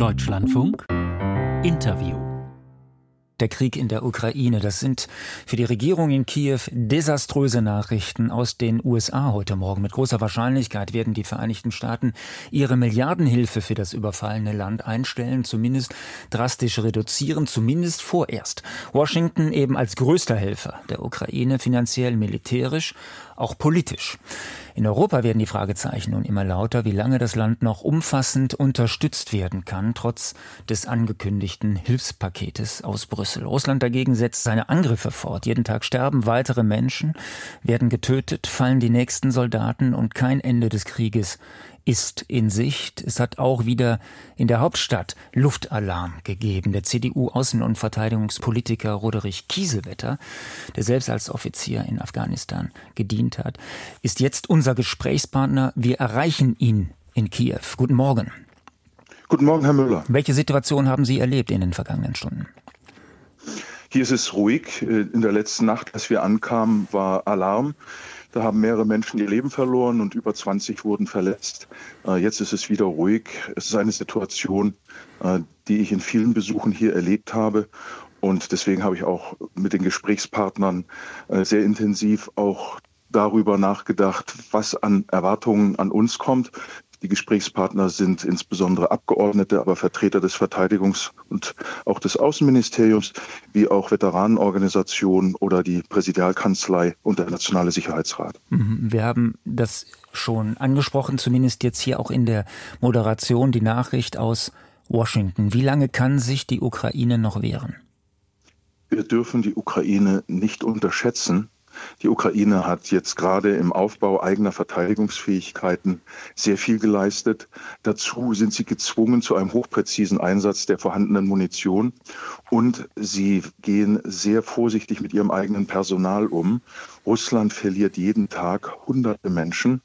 Deutschlandfunk. Interview der Krieg in der Ukraine, das sind für die Regierung in Kiew desaströse Nachrichten aus den USA heute Morgen. Mit großer Wahrscheinlichkeit werden die Vereinigten Staaten ihre Milliardenhilfe für das überfallene Land einstellen, zumindest drastisch reduzieren, zumindest vorerst. Washington eben als größter Helfer der Ukraine finanziell, militärisch, auch politisch. In Europa werden die Fragezeichen nun immer lauter, wie lange das Land noch umfassend unterstützt werden kann, trotz des angekündigten Hilfspaketes aus Brüssel. Russland dagegen setzt seine Angriffe fort. Jeden Tag sterben weitere Menschen, werden getötet, fallen die nächsten Soldaten und kein Ende des Krieges ist in Sicht. Es hat auch wieder in der Hauptstadt Luftalarm gegeben. Der CDU-Außen- und Verteidigungspolitiker Roderich Kiesewetter, der selbst als Offizier in Afghanistan gedient hat, ist jetzt unser Gesprächspartner. Wir erreichen ihn in Kiew. Guten Morgen. Guten Morgen, Herr Müller. Welche Situation haben Sie erlebt in den vergangenen Stunden? Hier ist es ruhig. In der letzten Nacht, als wir ankamen, war Alarm. Da haben mehrere Menschen ihr Leben verloren und über 20 wurden verletzt. Äh, jetzt ist es wieder ruhig. Es ist eine Situation, äh, die ich in vielen Besuchen hier erlebt habe. Und deswegen habe ich auch mit den Gesprächspartnern äh, sehr intensiv auch darüber nachgedacht, was an Erwartungen an uns kommt. Die Gesprächspartner sind insbesondere Abgeordnete, aber Vertreter des Verteidigungs- und auch des Außenministeriums, wie auch Veteranenorganisationen oder die Präsidialkanzlei und der Nationale Sicherheitsrat. Mhm. Wir haben das schon angesprochen, zumindest jetzt hier auch in der Moderation, die Nachricht aus Washington. Wie lange kann sich die Ukraine noch wehren? Wir dürfen die Ukraine nicht unterschätzen. Die Ukraine hat jetzt gerade im Aufbau eigener Verteidigungsfähigkeiten sehr viel geleistet. Dazu sind sie gezwungen zu einem hochpräzisen Einsatz der vorhandenen Munition und sie gehen sehr vorsichtig mit ihrem eigenen Personal um. Russland verliert jeden Tag hunderte Menschen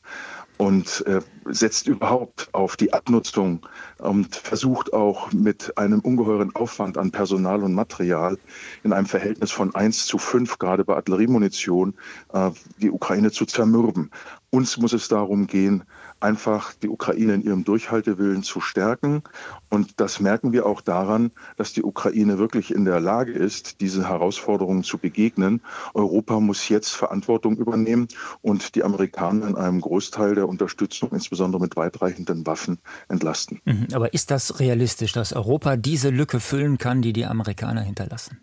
und äh, setzt überhaupt auf die Abnutzung und versucht auch mit einem ungeheuren Aufwand an Personal und Material in einem Verhältnis von 1 zu 5, gerade bei Artilleriemunition, äh, die Ukraine zu zermürben. Uns muss es darum gehen, einfach die Ukraine in ihrem Durchhaltewillen zu stärken. Und das merken wir auch daran, dass die Ukraine wirklich in der Lage ist, diese Herausforderungen zu begegnen. Europa muss jetzt Verantwortung übernehmen und die Amerikaner in einem Großteil der Unterstützung, insbesondere mit weitreichenden Waffen, entlasten. Mhm. Aber ist das realistisch, dass Europa diese Lücke füllen kann, die die Amerikaner hinterlassen?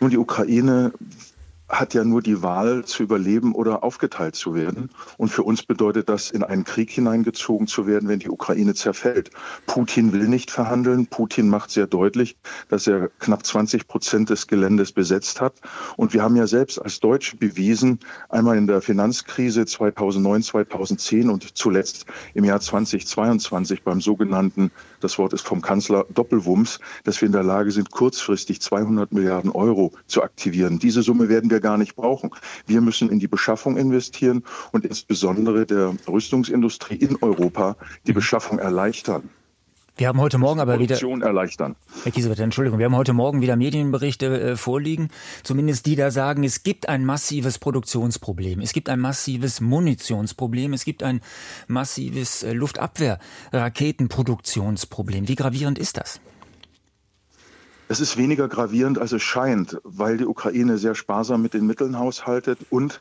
Nun, die Ukraine hat ja nur die Wahl zu überleben oder aufgeteilt zu werden. Und für uns bedeutet das, in einen Krieg hineingezogen zu werden, wenn die Ukraine zerfällt. Putin will nicht verhandeln. Putin macht sehr deutlich, dass er knapp 20 Prozent des Geländes besetzt hat. Und wir haben ja selbst als Deutsche bewiesen, einmal in der Finanzkrise 2009, 2010 und zuletzt im Jahr 2022 beim sogenannten, das Wort ist vom Kanzler, Doppelwumms, dass wir in der Lage sind, kurzfristig 200 Milliarden Euro zu aktivieren. Diese Summe werden wir wir gar nicht brauchen. Wir müssen in die Beschaffung investieren und insbesondere der Rüstungsindustrie in Europa die Beschaffung erleichtern. Wir haben heute Morgen aber wieder erleichtern. Herr Kiesewetter, Entschuldigung, wir haben heute Morgen wieder Medienberichte äh, vorliegen, zumindest die da sagen, es gibt ein massives Produktionsproblem, es gibt ein massives Munitionsproblem, es gibt ein massives äh, Luftabwehr-Raketenproduktionsproblem. Wie gravierend ist das? Es ist weniger gravierend, als es scheint, weil die Ukraine sehr sparsam mit den Mitteln haushaltet und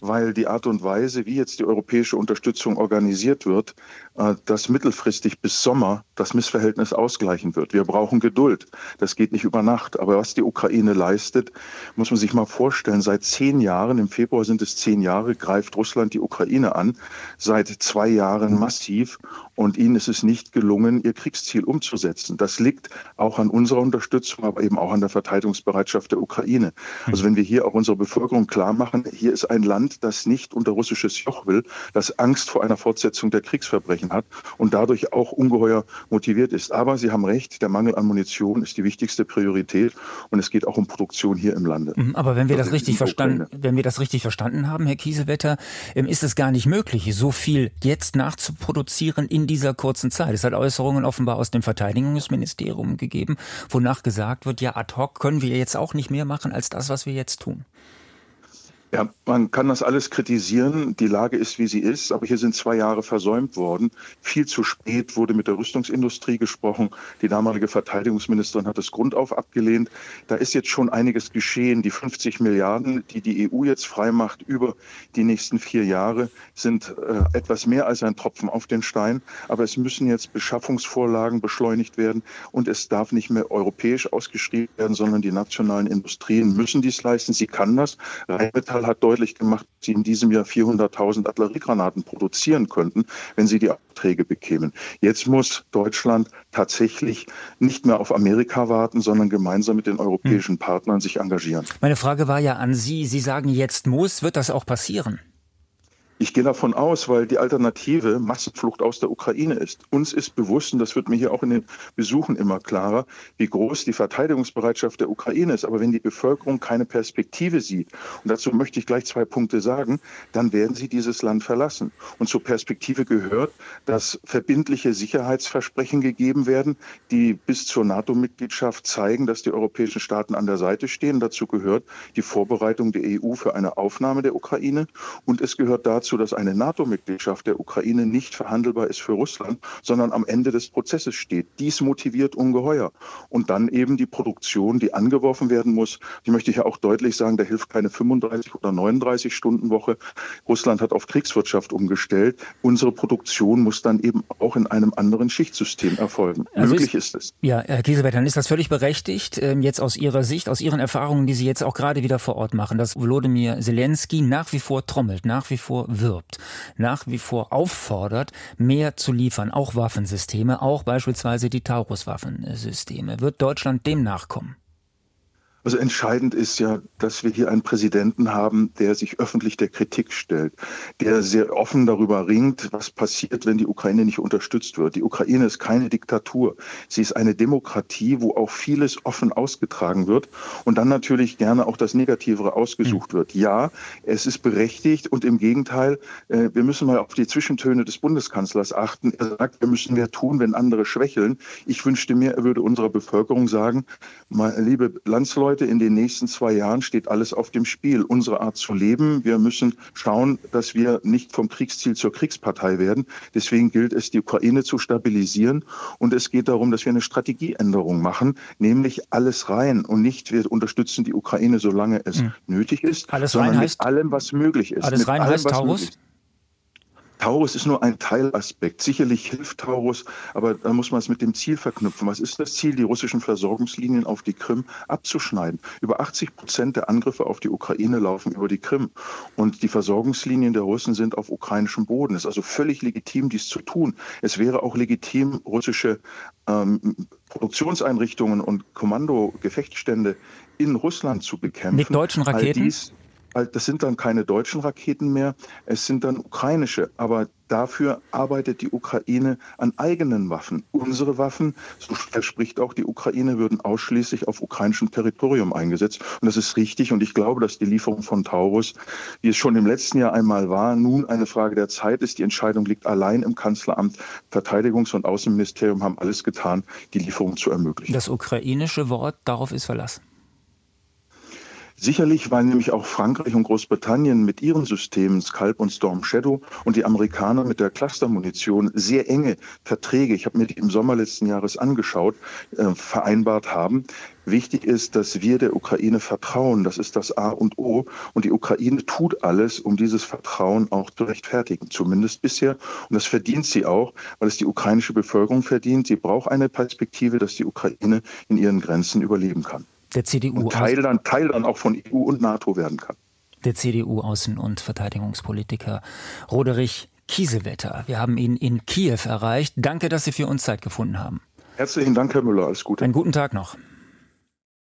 weil die Art und Weise, wie jetzt die europäische Unterstützung organisiert wird, äh, dass mittelfristig bis Sommer das Missverhältnis ausgleichen wird. Wir brauchen Geduld. Das geht nicht über Nacht. Aber was die Ukraine leistet, muss man sich mal vorstellen. Seit zehn Jahren, im Februar sind es zehn Jahre, greift Russland die Ukraine an. Seit zwei Jahren massiv. Und ihnen ist es nicht gelungen, ihr Kriegsziel umzusetzen. Das liegt auch an unserer Unterstützung, aber eben auch an der Verteidigungsbereitschaft der Ukraine. Also wenn wir hier auch unserer Bevölkerung klar machen, hier ist ein Land, das nicht unter russisches Joch will, das Angst vor einer Fortsetzung der Kriegsverbrechen hat und dadurch auch ungeheuer motiviert ist. Aber Sie haben recht, der Mangel an Munition ist die wichtigste Priorität und es geht auch um Produktion hier im Lande. Mhm, aber wenn wir das, das richtig verstanden, wenn wir das richtig verstanden haben, Herr Kiesewetter, ähm, ist es gar nicht möglich, so viel jetzt nachzuproduzieren in dieser kurzen Zeit. Es hat Äußerungen offenbar aus dem Verteidigungsministerium gegeben, wonach gesagt wird, ja, ad hoc können wir jetzt auch nicht mehr machen als das, was wir jetzt tun. Ja, man kann das alles kritisieren. Die Lage ist, wie sie ist. Aber hier sind zwei Jahre versäumt worden. Viel zu spät wurde mit der Rüstungsindustrie gesprochen. Die damalige Verteidigungsministerin hat das grundauf abgelehnt. Da ist jetzt schon einiges geschehen. Die 50 Milliarden, die die EU jetzt freimacht über die nächsten vier Jahre, sind äh, etwas mehr als ein Tropfen auf den Stein. Aber es müssen jetzt Beschaffungsvorlagen beschleunigt werden. Und es darf nicht mehr europäisch ausgeschrieben werden, sondern die nationalen Industrien müssen dies leisten. Sie kann das. Rheinmetall Hat deutlich gemacht, dass sie in diesem Jahr 400.000 Artilleriegranaten produzieren könnten, wenn sie die Aufträge bekämen. Jetzt muss Deutschland tatsächlich nicht mehr auf Amerika warten, sondern gemeinsam mit den europäischen hm. Partnern sich engagieren. Meine Frage war ja an Sie. Sie sagen, jetzt muss. Wird das auch passieren? Ich gehe davon aus, weil die Alternative Massenflucht aus der Ukraine ist. Uns ist bewusst, und das wird mir hier auch in den Besuchen immer klarer, wie groß die Verteidigungsbereitschaft der Ukraine ist. Aber wenn die Bevölkerung keine Perspektive sieht, und dazu möchte ich gleich zwei Punkte sagen, dann werden sie dieses Land verlassen. Und zur Perspektive gehört, dass verbindliche Sicherheitsversprechen gegeben werden, die bis zur NATO-Mitgliedschaft zeigen, dass die europäischen Staaten an der Seite stehen. Dazu gehört die Vorbereitung der EU für eine Aufnahme der Ukraine. Und es gehört dazu, dazu, dass eine NATO-Mitgliedschaft der Ukraine nicht verhandelbar ist für Russland, sondern am Ende des Prozesses steht. Dies motiviert ungeheuer. Und dann eben die Produktion, die angeworfen werden muss. Die möchte ich ja auch deutlich sagen, da hilft keine 35 oder 39 Stunden Woche. Russland hat auf Kriegswirtschaft umgestellt. Unsere Produktion muss dann eben auch in einem anderen Schichtsystem erfolgen. Also Möglich ist, ist, es. Ja, Herr Kiesewetter, dann ist das völlig berechtigt, ähm, jetzt aus Ihrer Sicht, aus Ihren Erfahrungen, die Sie jetzt auch gerade wieder vor Ort machen, dass Volodymyr Zelensky nach wie vor trommelt, nach wie vor wirbt, nach wie vor auffordert, mehr zu liefern, auch Waffensysteme, auch beispielsweise die Taurus-Waffensysteme. Wird Deutschland dem nachkommen? Also entscheidend ist ja, dass wir hier einen Präsidenten haben, der sich öffentlich der Kritik stellt, der sehr offen darüber ringt, was passiert, wenn die Ukraine nicht unterstützt wird. Die Ukraine ist keine Diktatur. Sie ist eine Demokratie, wo auch vieles offen ausgetragen wird und dann natürlich gerne auch das Negativere ausgesucht wird. Ja, es ist berechtigt und im Gegenteil, äh, wir müssen mal auf die Zwischentöne des Bundeskanzlers achten. Er sagt, wir müssen mehr tun, wenn andere schwächeln. Ich wünschte mir, er würde unserer Bevölkerung sagen, liebe Landsleute, Leute, in den nächsten zwei Jahren steht alles auf dem Spiel. Unsere Art zu leben. Wir müssen schauen, dass wir nicht vom Kriegsziel zur Kriegspartei werden. Deswegen gilt es, die Ukraine zu stabilisieren. Und es geht darum, dass wir eine Strategieänderung machen, nämlich alles rein und nicht wir unterstützen die Ukraine, solange es mhm. nötig ist, alles sondern mit allem, was möglich ist. Alles rein allem, heißt Taurus? Taurus ist nur ein Teilaspekt. Sicherlich hilft Taurus, aber da muss man es mit dem Ziel verknüpfen. Was ist das Ziel, die russischen Versorgungslinien auf die Krim abzuschneiden? Über 80 Prozent der Angriffe auf die Ukraine laufen über die Krim. Und die Versorgungslinien der Russen sind auf ukrainischem Boden. Es ist also völlig legitim, dies zu tun. Es wäre auch legitim, russische ähm, Produktionseinrichtungen und Kommando-Gefechtsstände in Russland zu bekämpfen. Mit deutschen Raketen? Das sind dann keine deutschen Raketen mehr, es sind dann ukrainische. Aber dafür arbeitet die Ukraine an eigenen Waffen. Unsere Waffen, so verspricht auch die Ukraine, würden ausschließlich auf ukrainischem Territorium eingesetzt. Und das ist richtig. Und ich glaube, dass die Lieferung von Taurus, wie es schon im letzten Jahr einmal war, nun eine Frage der Zeit ist. Die Entscheidung liegt allein im Kanzleramt. Verteidigungs- und Außenministerium haben alles getan, die Lieferung zu ermöglichen. Das ukrainische Wort, darauf ist verlassen. Sicherlich, weil nämlich auch Frankreich und Großbritannien mit ihren Systemen Scalp und Storm Shadow und die Amerikaner mit der Clustermunition sehr enge Verträge, ich habe mir die im Sommer letzten Jahres angeschaut, äh, vereinbart haben. Wichtig ist, dass wir der Ukraine vertrauen. Das ist das A und O. Und die Ukraine tut alles, um dieses Vertrauen auch zu rechtfertigen. Zumindest bisher. Und das verdient sie auch, weil es die ukrainische Bevölkerung verdient. Sie braucht eine Perspektive, dass die Ukraine in ihren Grenzen überleben kann der CDU. Und Teil dann, Teil dann auch von EU und NATO werden kann. Der CDU-Außen- und Verteidigungspolitiker Roderich Kiesewetter. Wir haben ihn in Kiew erreicht. Danke, dass Sie für uns Zeit gefunden haben. Herzlichen Dank, Herr Müller. Alles Gute. Einen guten Tag noch.